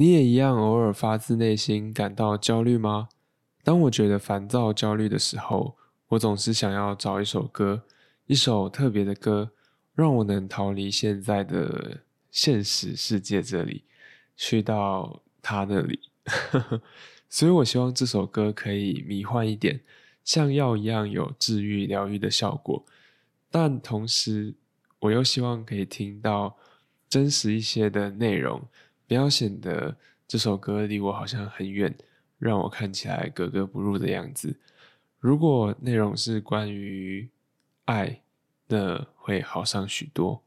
你也一样偶尔发自内心感到焦虑吗？当我觉得烦躁、焦虑的时候，我总是想要找一首歌，一首特别的歌，让我能逃离现在的现实世界这里，去到他那里。所以我希望这首歌可以迷幻一点，像药一样有治愈、疗愈的效果。但同时，我又希望可以听到真实一些的内容，不要显得这首歌离我好像很远，让我看起来格格不入的样子。如果内容是关于爱，那会好上许多。